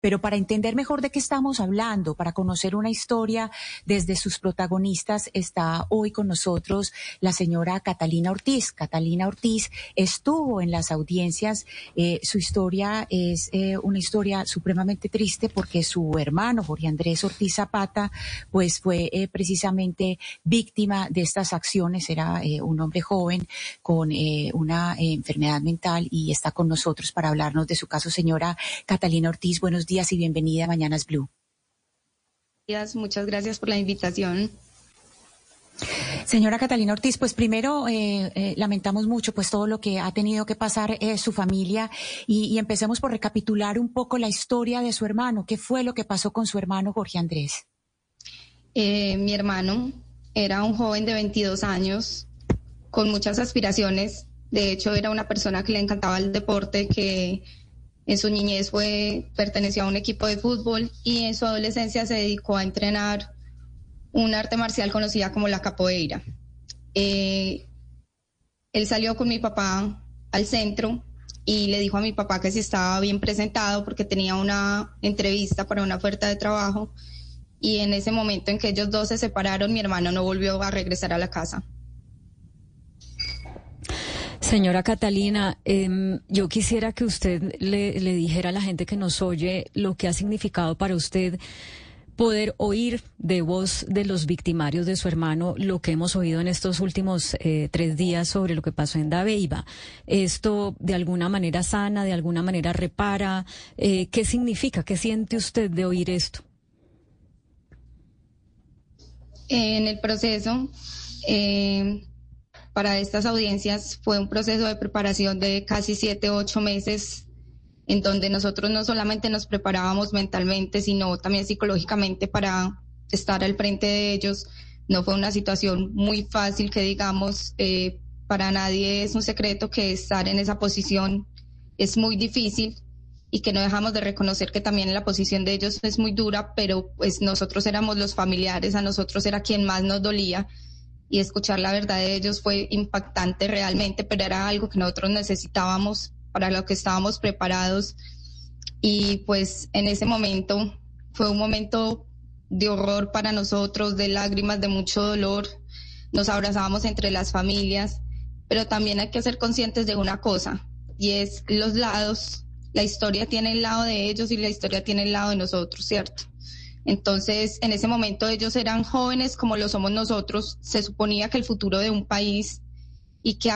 pero para entender mejor de qué estamos hablando, para conocer una historia desde sus protagonistas, está hoy con nosotros la señora Catalina Ortiz. Catalina Ortiz estuvo en las audiencias. Eh, su historia es eh, una historia supremamente triste porque su hermano, Jorge Andrés Ortiz Zapata, pues fue eh, precisamente víctima de estas acciones. Era un hombre joven con una enfermedad mental y está con nosotros para hablarnos de su caso. Señora Catalina Ortiz, buenos días y bienvenida a Mañanas Blue. Muchas gracias por la invitación. Señora Catalina Ortiz, pues primero eh, eh, lamentamos mucho pues todo lo que ha tenido que pasar eh, su familia y, empecemos por recapitular un poco la historia de su hermano. ¿Qué fue lo que pasó con su hermano Jorge Andrés? mi hermano era un joven de 22 años con muchas aspiraciones. De hecho, era una persona que le encantaba el deporte, que en su niñez fue perteneció a un equipo de fútbol y en su adolescencia se dedicó a entrenar un arte marcial conocida como la capoeira. Eh, él salió con mi papá al centro y le dijo a mi papá que si estaba bien presentado porque tenía una entrevista para una oferta de trabajo y en ese momento en que ellos dos se separaron mi hermano no volvió a regresar a la casa. Señora Catalina, em, yo quisiera que usted le, dijera a la gente que nos oye lo que ha significado para usted poder oír de voz de los victimarios de su hermano lo que hemos oído en estos últimos eh, tres días sobre lo que pasó en Dabeiba. ¿Esto de alguna manera sana, de alguna manera repara? Eh, ¿Qué significa? ¿Qué siente usted de oír esto? En el proceso, eh, para estas audiencias fue un proceso de preparación de casi siete, ocho meses, en donde nosotros no solamente nos preparábamos mentalmente, sino también psicológicamente para estar al frente de ellos. No fue una situación muy fácil que digamos, eh, para nadie es un secreto que estar en esa posición es muy difícil y que no dejamos de reconocer que también la posición de ellos es muy dura, pero pues nosotros éramos los familiares, a nosotros era quien más nos dolía y escuchar la verdad de ellos fue impactante realmente, pero era algo que nosotros necesitábamos para lo que estábamos preparados. Y pues en ese momento fue un momento de horror para nosotros, de lágrimas, de mucho dolor. Nos abrazábamos entre las familias, pero también hay que ser conscientes de una cosa, y es los lados. La historia tiene el lado de ellos y la historia tiene el lado de nosotros, ¿cierto? Entonces, en ese momento ellos eran jóvenes como lo somos nosotros. Se suponía que el futuro de un país y que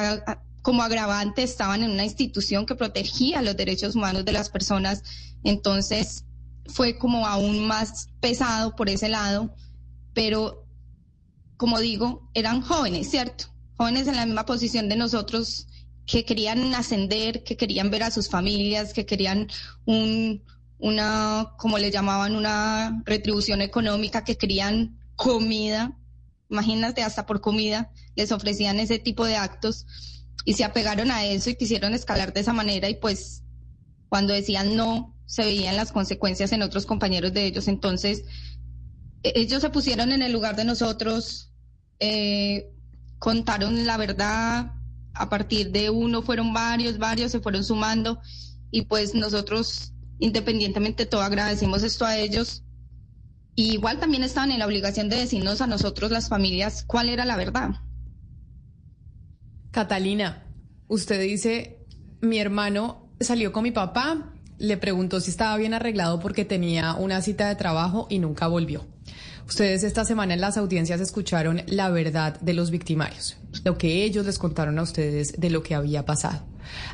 como agravante estaban en una institución que protegía los derechos humanos de las personas. Entonces, fue como aún más pesado por ese lado, pero como digo, eran jóvenes, ¿cierto? Jóvenes en la misma posición de nosotros que querían ascender, que querían ver a sus familias, que querían un, una, como le llamaban, una retribución económica que querían comida, imagínate, hasta por comida les ofrecían ese tipo de actos y se apegaron a eso y quisieron escalar de esa manera y pues cuando decían no, se veían las consecuencias en otros compañeros de ellos. Entonces, e-, ellos se pusieron en el lugar de nosotros, eh, contaron la verdad, a partir de uno fueron varios, varios se fueron sumando y pues nosotros Independientemente de todo, agradecemos esto a ellos. igual también estaban en la obligación de decirnos a nosotros, las familias, cuál era la verdad. Catalina, usted dice, mi hermano salió con mi papá, le preguntó si estaba bien arreglado porque tenía una cita de trabajo y nunca volvió. Ustedes esta semana en las audiencias escucharon la verdad de los victimarios, lo que ellos les contaron a ustedes de lo que había pasado.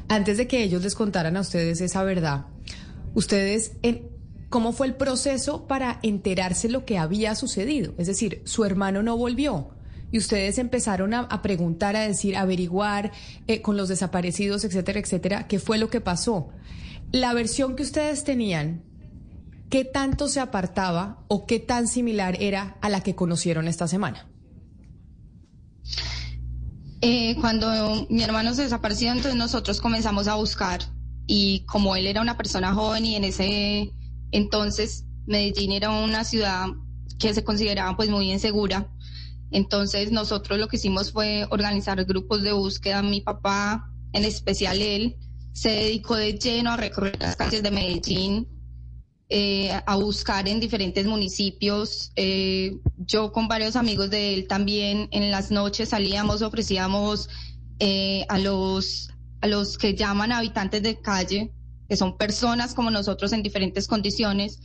Antes de que ellos les contaran a ustedes esa verdad, Ustedes, ¿cómo fue el proceso para enterarse lo que había sucedido? Es decir, su hermano no volvió. Y ustedes empezaron a, preguntar, a decir, averiguar eh, con los desaparecidos, etcétera, etcétera, qué fue lo que pasó. La versión que ustedes tenían, ¿qué tanto se apartaba o qué tan similar era a la que conocieron esta semana? Eh, cuando mi hermano se desapareció, entonces nosotros comenzamos a buscar y como él era una persona joven y en ese entonces Medellín era una ciudad que se consideraba pues muy insegura, entonces nosotros lo que hicimos fue organizar grupos de búsqueda. Mi papá, en especial él, se dedicó de lleno a recorrer las calles de Medellín eh, a buscar en diferentes municipios. Eh, yo con varios amigos de él también en las noches salíamos, ofrecíamos eh, a, los, a los que llaman habitantes de calle, que son personas como nosotros en diferentes condiciones,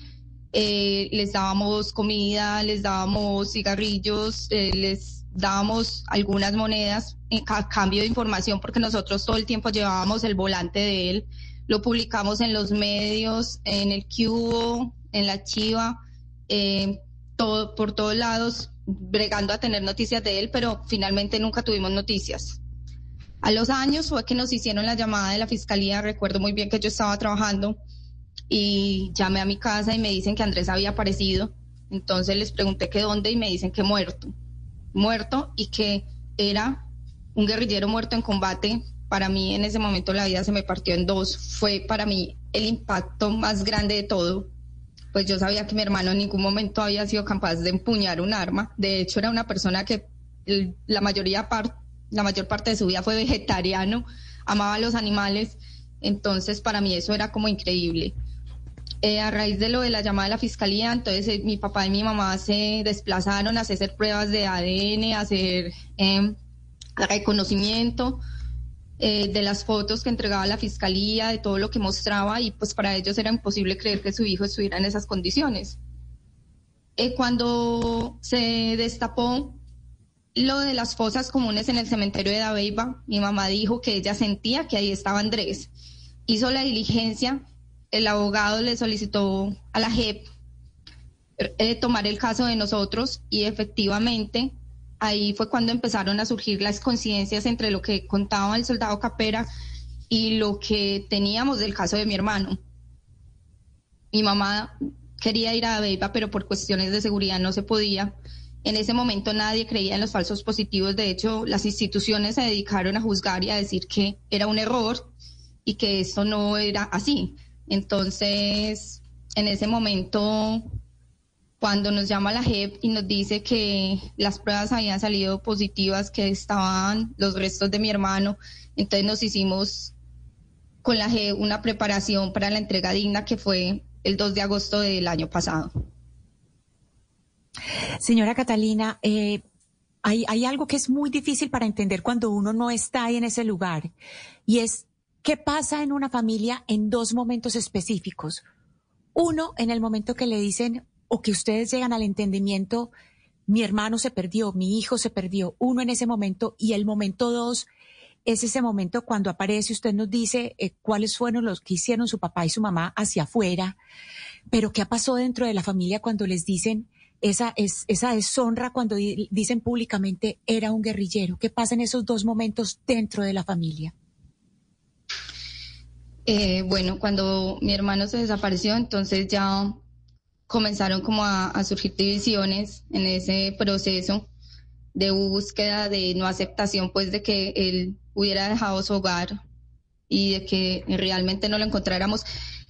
les dábamos comida, les dábamos cigarrillos, les dábamos algunas monedas en cambio de información porque nosotros todo el tiempo llevábamos el volante de él lo publicamos en los medios, en el Cubo, en la Chiva, eh, todo, por todos lados, bregando a tener noticias de él, pero finalmente nunca tuvimos noticias. A los años fue que nos hicieron la llamada de la fiscalía, recuerdo muy bien que yo estaba trabajando y llamé a mi casa y me dicen que Andrés había aparecido. Entonces les pregunté que dónde y me dicen que muerto, muerto y que era un guerrillero muerto en combate para mí en ese momento la vida se me partió en dos. Fue para mí el impacto más grande de todo. Pues yo sabía que mi hermano en ningún momento había sido capaz de empuñar un arma. De hecho, era una persona que la mayoría la mayor parte de su vida fue vegetariano, amaba a los animales. Entonces, para mí eso era como increíble. Eh, a raíz de lo de la llamada de la fiscalía, entonces eh, mi papá y mi mamá se desplazaron a hacer pruebas de ADN, a hacer eh, reconocimiento eh, de las fotos que entregaba la fiscalía, de todo lo que mostraba, y pues para ellos era imposible creer que su hijo estuviera en esas condiciones. Eh, cuando se destapó lo de las fosas comunes en el cementerio de Dabeiba, mi mamá dijo que ella sentía que ahí estaba Andrés. Hizo la diligencia, el abogado le solicitó a la JEP eh, tomar el caso de nosotros y efectivamente ahí fue cuando empezaron a surgir las coincidencias entre lo que contaba el soldado Capera y lo que teníamos del caso de mi hermano. Mi mamá quería ir a Beiba, pero por cuestiones de seguridad no se podía. En ese momento nadie creía en los falsos positivos. De hecho, las instituciones se dedicaron a juzgar y a decir que era un error y que esto no era así. Entonces, en ese momento cuando nos llama la JEP y nos dice que las pruebas habían salido positivas, que estaban los restos de mi hermano, entonces nos hicimos con la JEP una preparación para la entrega digna que fue el 2 de agosto del año pasado. Señora Catalina, eh, hay, algo que es muy difícil para entender cuando uno no está ahí en ese lugar y es qué pasa en una familia en dos momentos específicos. Uno, en el momento que le dicen, o que ustedes llegan al entendimiento, mi hermano se perdió, mi hijo se perdió, uno en ese momento y el momento dos es ese momento cuando aparece, usted nos dice eh, cuáles fueron los que hicieron su papá y su mamá hacia afuera, pero qué pasó dentro de la familia cuando les dicen esa, es, esa deshonra cuando dicen públicamente era un guerrillero, qué pasa en esos dos momentos dentro de la familia. Eh, bueno, cuando mi hermano se desapareció, entonces ya comenzaron como a, surgir divisiones en ese proceso de búsqueda, de no aceptación, pues de que él hubiera dejado su hogar y de que realmente no lo encontráramos.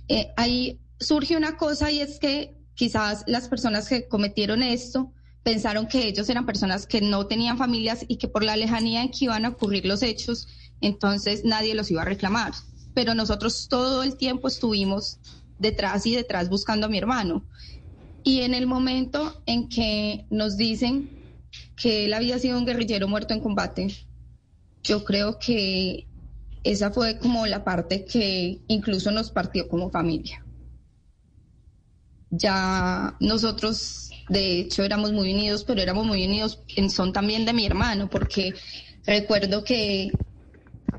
Eh, ahí surge una cosa y es que quizás las personas que cometieron esto pensaron que ellos eran personas que no tenían familias y que por la lejanía en que iban a ocurrir los hechos, entonces nadie los iba a reclamar. Pero nosotros todo el tiempo estuvimos detrás y detrás buscando a mi hermano. Y en el momento en que nos dicen que él había sido un guerrillero muerto en combate, yo creo que esa fue como la parte que incluso nos partió como familia. Ya nosotros, de hecho, éramos muy unidos, pero éramos muy unidos en son también de mi hermano, porque recuerdo que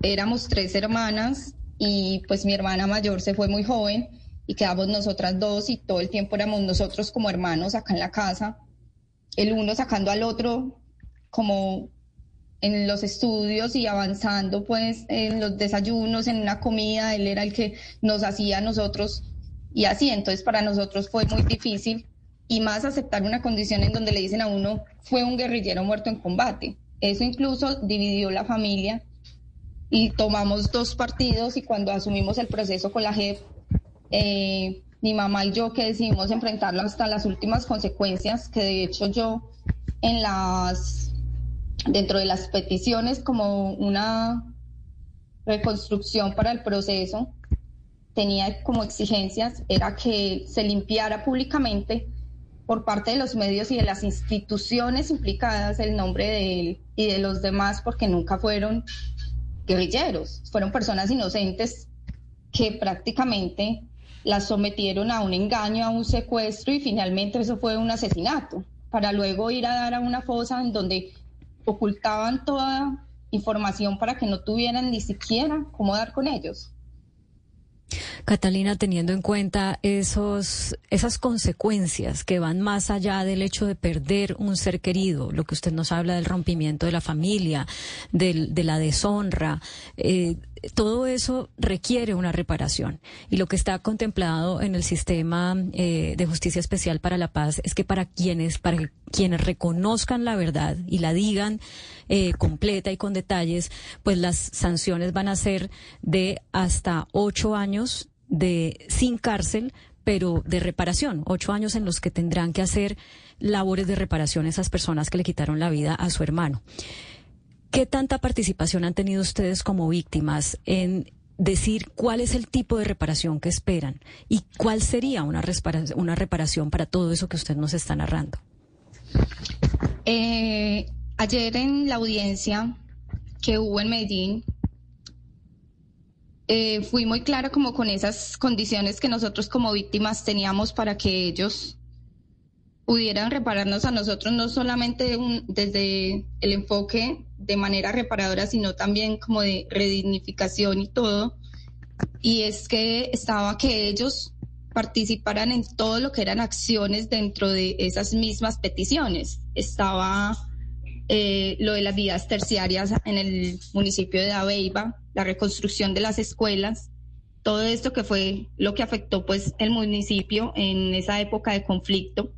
éramos tres hermanas y pues mi hermana mayor se fue muy joven y quedamos nosotras dos y todo el tiempo éramos nosotros como hermanos acá en la casa, el uno sacando al otro como en los estudios y avanzando pues en los desayunos, en una comida, él era el que nos hacía a nosotros y así, entonces para nosotros fue muy difícil y más aceptar una condición en donde le dicen a uno fue un guerrillero muerto en combate. Eso incluso dividió la familia y tomamos dos partidos y cuando asumimos el proceso con la JEP eh, mi mamá y yo que decidimos enfrentarlo hasta las últimas consecuencias, que de hecho yo en las dentro de las peticiones como una reconstrucción para el proceso, tenía como exigencias era que se limpiara públicamente por parte de los medios y de las instituciones implicadas el nombre de él y de los demás porque nunca fueron guerrilleros, fueron personas inocentes que prácticamente las sometieron a un engaño, a un secuestro y finalmente eso fue un asesinato, para luego ir a dar a una fosa en donde ocultaban toda información para que no tuvieran ni siquiera cómo dar con ellos. Catalina, teniendo en cuenta esos, esas consecuencias que van más allá del hecho de perder un ser querido, lo que usted nos habla del rompimiento de la familia, de la deshonra, eh, todo eso requiere una reparación. Y lo que está contemplado en el sistema eh, de justicia especial para la paz es que para quienes, para quienes reconozcan la verdad y la digan eh, completa y con detalles, pues las sanciones van a ser de hasta ocho años de sin cárcel, pero de reparación, ocho años en los que tendrán que hacer labores de reparación esas personas que le quitaron la vida a su hermano. ¿Qué tanta participación han tenido ustedes como víctimas en decir cuál es el tipo de reparación que esperan y cuál sería una, reparación para todo eso que usted nos está narrando? Eh, ayer en la audiencia que hubo en Medellín, eh, fui muy clara como con esas condiciones que nosotros como víctimas teníamos para que ellos pudieran repararnos a nosotros, no solamente desde el enfoque de manera reparadora, sino también como de redignificación y todo. Y es que estaba que ellos participaran en todo lo que eran acciones dentro de esas mismas peticiones. Estaba eh, lo de las vías terciarias en el municipio de Aveiva, la reconstrucción de las escuelas, todo esto que fue lo que afectó pues el municipio en esa época de conflicto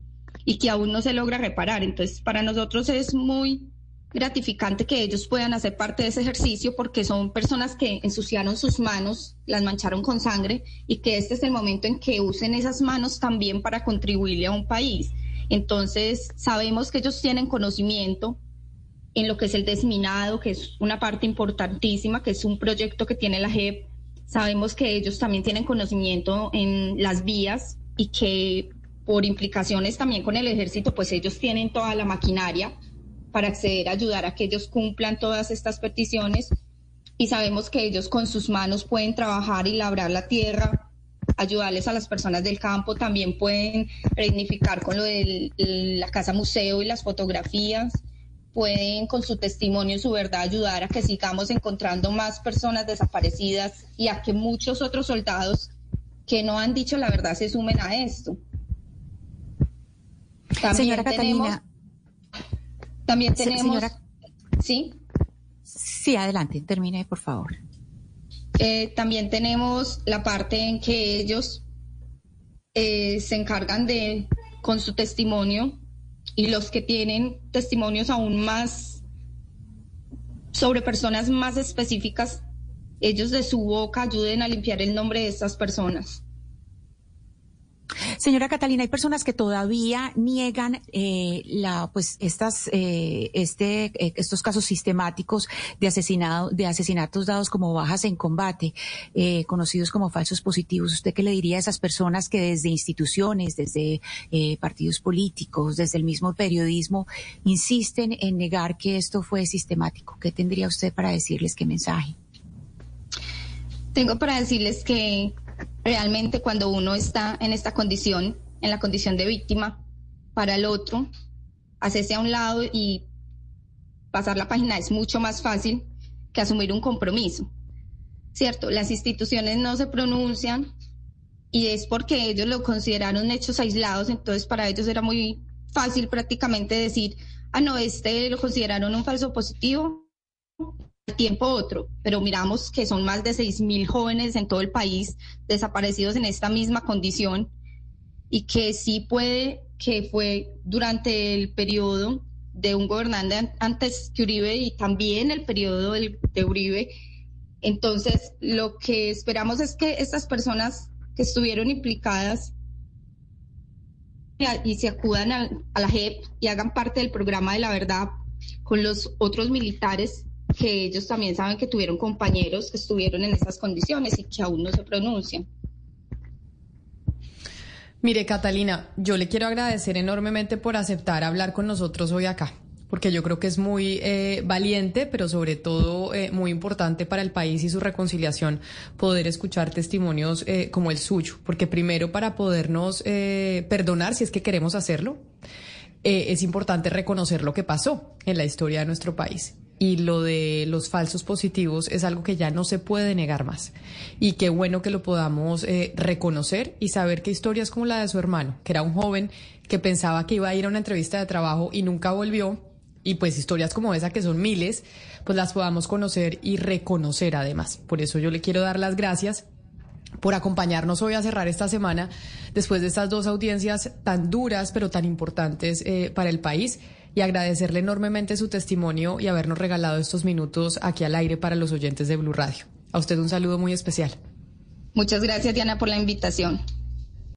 y que aún no se logra reparar. Entonces, para nosotros es muy gratificante que ellos puedan hacer parte de ese ejercicio porque son personas que ensuciaron sus manos, las mancharon con sangre y que este es el momento en que usen esas manos también para contribuirle a un país. Entonces, sabemos que ellos tienen conocimiento en lo que es el desminado, que es una parte importantísima, que es un proyecto que tiene la JEP. Sabemos que ellos también tienen conocimiento en las vías y que por implicaciones también con el ejército, pues ellos tienen toda la maquinaria para acceder a ayudar a que ellos cumplan todas estas peticiones y sabemos que ellos con sus manos pueden trabajar y labrar la tierra, ayudarles a las personas del campo, también pueden redignificar con lo de la casa museo y las fotografías, pueden con su testimonio y su verdad ayudar a que sigamos encontrando más personas desaparecidas y a que muchos otros soldados que no han dicho la verdad se sumen a esto. También señora Catalina. También tenemos. ¿Sí? Sí, adelante, termine, por favor. Eh, también tenemos la parte en que ellos eh, se encargan de, con su testimonio, y los que tienen testimonios aún más sobre personas más específicas, ellos de su boca ayuden a limpiar el nombre de estas personas. Señora Catalina, hay personas que todavía niegan eh, pues eh, este, eh, estos casos sistemáticos de de asesinatos dados como bajas en combate, eh, conocidos como falsos positivos. ¿Usted qué le diría a esas personas que desde instituciones, desde partidos políticos, desde el mismo periodismo, insisten en negar que esto fue sistemático? ¿Qué tendría usted para decirles? ¿Qué mensaje? Tengo para decirles que realmente cuando uno está en esta condición, en la condición de víctima, para el otro, hacerse a un lado y pasar la página es mucho más fácil que asumir un compromiso. ¿Cierto? Las instituciones no se pronuncian y es porque ellos lo consideraron hechos aislados, entonces para ellos era muy fácil prácticamente decir, ah, no, este lo consideraron un falso positivo, tiempo otro, pero miramos que son más de seis mil jóvenes en todo el país desaparecidos en esta misma condición y que sí puede que fue durante el periodo de un gobernante antes que Uribe y también el periodo de Uribe. Entonces, lo que esperamos es que estas personas que estuvieron implicadas y se acudan a la JEP y hagan parte del programa de la verdad con los otros militares que ellos también saben que tuvieron compañeros que estuvieron en esas condiciones y que aún no se pronuncian. Mire, Catalina, yo le quiero agradecer enormemente por aceptar hablar con nosotros hoy acá porque yo creo que es muy eh, valiente, pero sobre todo eh, muy importante para el país y su reconciliación poder escuchar testimonios eh, como el suyo, porque primero para podernos perdonar si es que queremos hacerlo, es importante reconocer lo que pasó en la historia de nuestro país. Y lo de los falsos positivos es algo que ya no se puede negar más. Y qué bueno que lo podamos reconocer y saber que historias como la de su hermano, que era un joven que pensaba que iba a ir a una entrevista de trabajo y nunca volvió, y pues historias como esa, que son miles, pues las podamos conocer y reconocer además. Por eso yo le quiero dar las gracias por acompañarnos hoy a cerrar esta semana después de estas dos audiencias tan duras pero tan importantes eh, para el país y agradecerle enormemente su testimonio y habernos regalado estos minutos aquí al aire para los oyentes de Blue Radio. A usted un saludo muy especial. Muchas gracias Diana por la invitación.